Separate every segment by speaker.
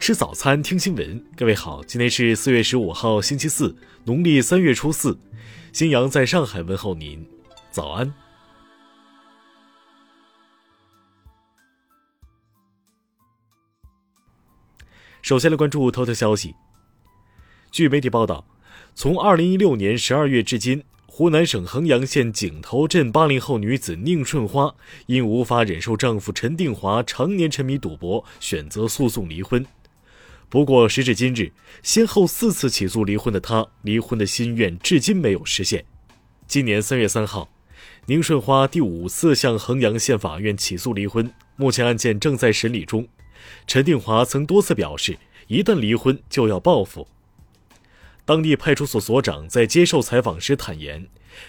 Speaker 1: 吃早餐，听新闻。各位好，今天是四月十五号，星期四，农历三月初四。新阳在上海问候您，早安。首先来关注头条消息。据媒体报道，从二零一六年十二月至今。湖南省衡阳县井头镇八零后女子宁顺花因无法忍受丈夫陈定华常年沉迷赌博，选择诉讼离婚。不过，时至今日，先后四次起诉离婚的他，离婚的心愿至今没有实现。今年三月三号，宁顺花第五次向衡阳县法院起诉离婚，目前案件正在审理中。陈定华曾多次表示，一旦离婚就要报复。当地派出所所长在接受采访时坦言，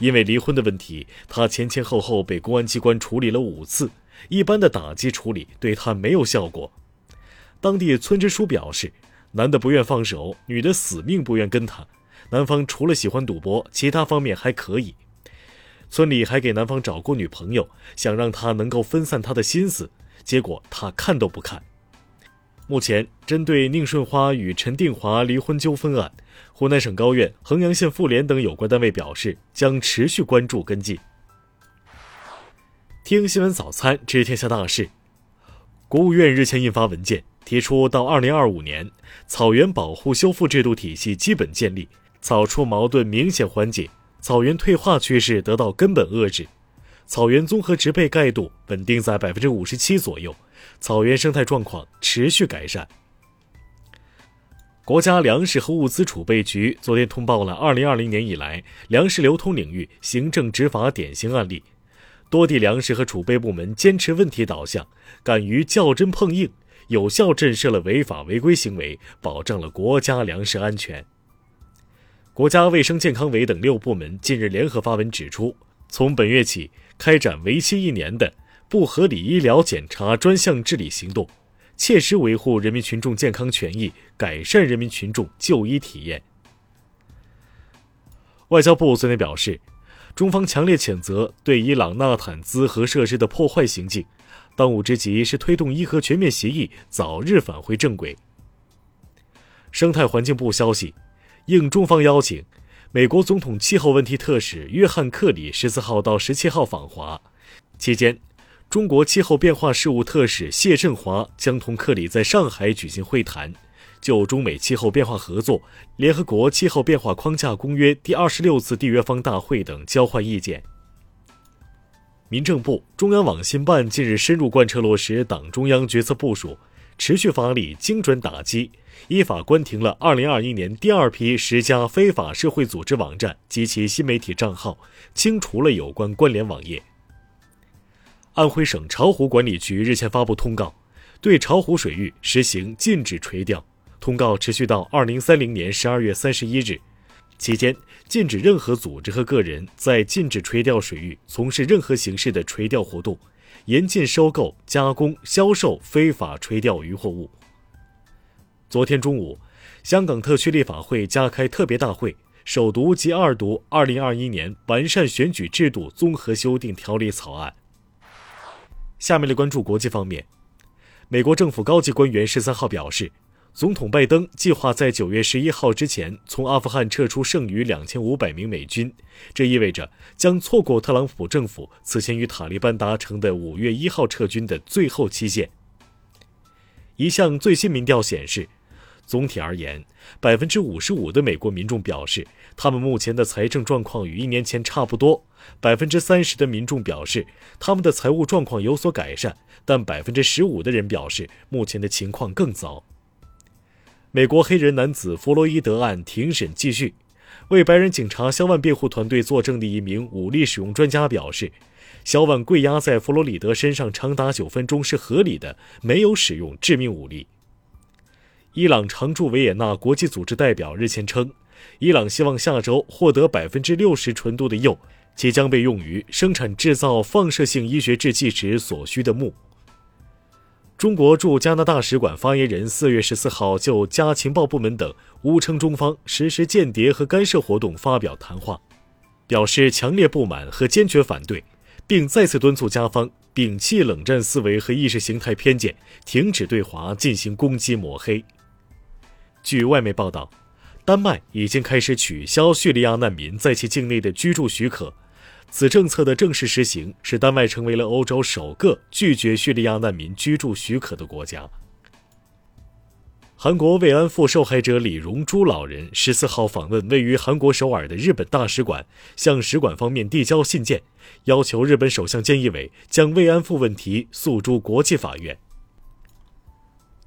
Speaker 1: 因为离婚的问题，他前前后后被公安机关处理了五次，一般的打击处理对他没有效果。当地村支书表示，男的不愿放手，女的死命不愿跟他。男方除了喜欢赌博，其他方面还可以。村里还给男方找过女朋友，想让他能够分散他的心思，结果他看都不看。目前，针对宁顺花与陈定华离婚纠纷案，湖南省高院、衡阳县妇联等有关单位表示，将持续关注跟进。听新闻早餐知天下大事。国务院日前印发文件，提出到二零二五年，草原保护修复制度体系基本建立，草畜矛盾明显缓解，草原退化趋势得到根本遏制，草原综合植被盖度稳定在百分之五十七左右。草原生态状况持续改善。国家粮食和物资储备局昨天通报了2020年以来粮食流通领域行政执法典型案例，多地粮食和储备部门坚持问题导向，敢于较真碰硬，有效震慑了违法违规行为，保障了国家粮食安全。国家卫生健康委等六部门近日联合发文指出，从本月起开展为期一年的。不合理医疗检查专项治理行动，切实维护人民群众健康权益，改善人民群众就医体验。外交部昨天表示，中方强烈谴责对伊朗纳坦兹核设施的破坏行径，当务之急是推动伊核全面协议早日返回正轨。生态环境部消息，应中方邀请，美国总统气候问题特使约翰克里十四号到十七号访华，期间。中国气候变化事务特使谢振华将同克里在上海举行会谈，就中美气候变化合作、联合国气候变化框架公约第二十六次缔约方大会等交换意见。民政部、中央网信办近日深入贯彻落实党中央决策部署，持续发力精准打击，依法关停了二零二一年第二批十家非法社会组织网站及其新媒体账号，清除了有关关联网页。安徽省巢湖管理局日前发布通告，对巢湖水域实行禁止垂钓。通告持续到二零三零年十二月三十一日，期间禁止任何组织和个人在禁止垂钓水域从事任何形式的垂钓活动，严禁收购、加工、销售非法垂钓渔获物。昨天中午，香港特区立法会加开特别大会，首读及二读《二零二一年完善选举制度综合修订条例草案》。下面来关注国际方面，美国政府高级官员十三号表示，总统拜登计划在九月十一号之前从阿富汗撤出剩余两千五百名美军，这意味着将错过特朗普政府此前与塔利班达成的五月一号撤军的最后期限。一项最新民调显示。总体而言，百分之五十五的美国民众表示，他们目前的财政状况与一年前差不多；百分之三十的民众表示，他们的财务状况有所改善，但百分之十五的人表示，目前的情况更糟。美国黑人男子弗洛伊德案庭审继续，为白人警察肖万辩护团队作证的一名武力使用专家表示，肖万跪压在弗洛里德身上长达九分钟是合理的，没有使用致命武力。伊朗常驻维也纳国际组织代表日前称，伊朗希望下周获得百分之六十纯度的铀，即将被用于生产制造放射性医学制剂时所需的钼。中国驻加拿大使馆发言人四月十四号就加情报部门等诬称中方实施间谍和干涉活动发表谈话，表示强烈不满和坚决反对，并再次敦促加方摒弃冷战思维和意识形态偏见，停止对华进行攻击抹黑。据外媒报道，丹麦已经开始取消叙利亚难民在其境内的居住许可。此政策的正式实行，使丹麦成为了欧洲首个拒绝叙利亚难民居住许可的国家。韩国慰安妇受害者李荣珠老人十四号访问位于韩国首尔的日本大使馆，向使馆方面递交信件，要求日本首相菅义伟将慰安妇问题诉诸国际法院。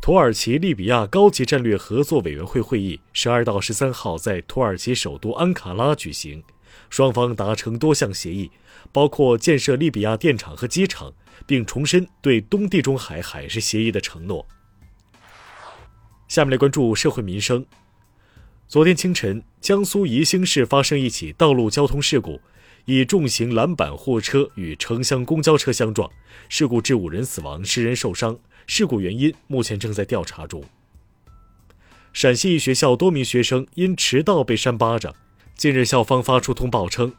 Speaker 1: 土耳其利比亚高级战略合作委员会会议十二到十三号在土耳其首都安卡拉举行，双方达成多项协议，包括建设利比亚电厂和机场，并重申对东地中海海事协议的承诺。下面来关注社会民生。昨天清晨，江苏宜兴市发生一起道路交通事故，以重型拦板货车与城乡公交车相撞，事故致五人死亡，十人受伤。事故原因目前正在调查中。陕西一学校多名学生因迟到被扇巴掌，近日校方发出通报称，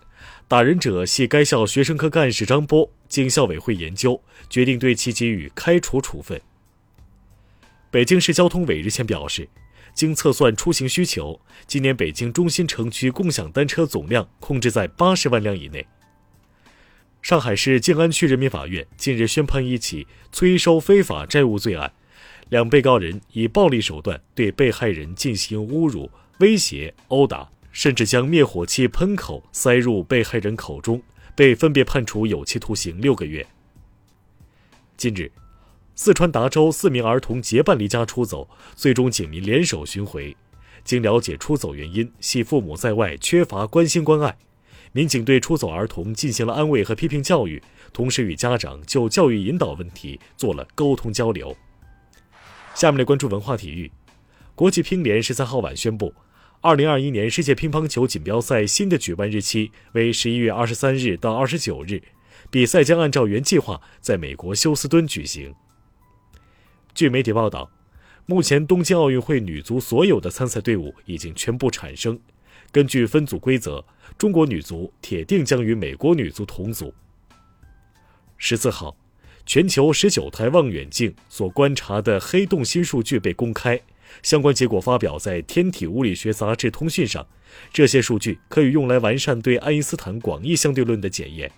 Speaker 1: 打人者系该校学生科干事张波，经校委会研究，决定对其给予开除处分。北京市交通委日前表示，经测算出行需求，今年北京中心城区共享单车总量控制在八十万辆以内。上海市静安区人民法院近日宣判一起催收非法债务罪案，两被告人以暴力手段对被害人进行侮辱、威胁、殴打，甚至将灭火器喷口塞入被害人口中，被分别判处有期徒刑六个月。近日。四川达州四名儿童结伴离家出走，最终警民联手寻回。经了解，出走原因系父母在外缺乏关心关爱。民警对出走儿童进行了安慰和批评教育，同时与家长就教育引导问题做了沟通交流。下面来关注文化体育。国际乒联十三号晚宣布，二零二一年世界乒乓球锦标赛新的举办日期为十一月二十三日到二十九日，比赛将按照原计划在美国休斯敦举行。据媒体报道，目前东京奥运会女足所有的参赛队伍已经全部产生。根据分组规则，中国女足铁定将与美国女足同组。十四号，全球十九台望远镜所观察的黑洞新数据被公开，相关结果发表在《天体物理学杂志通讯》上。这些数据可以用来完善对爱因斯坦广义相对论的检验。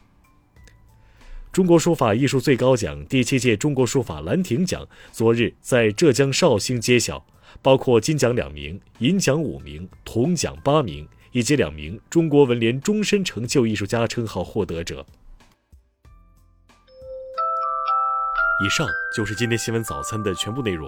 Speaker 1: 中国书法艺术最高奖第七届中国书法兰亭奖昨日在浙江绍兴揭晓，包括金奖两名、银奖五名、铜奖八名以及两名中国文联终身成就艺术家称号获得者。以上就是今天新闻早餐的全部内容。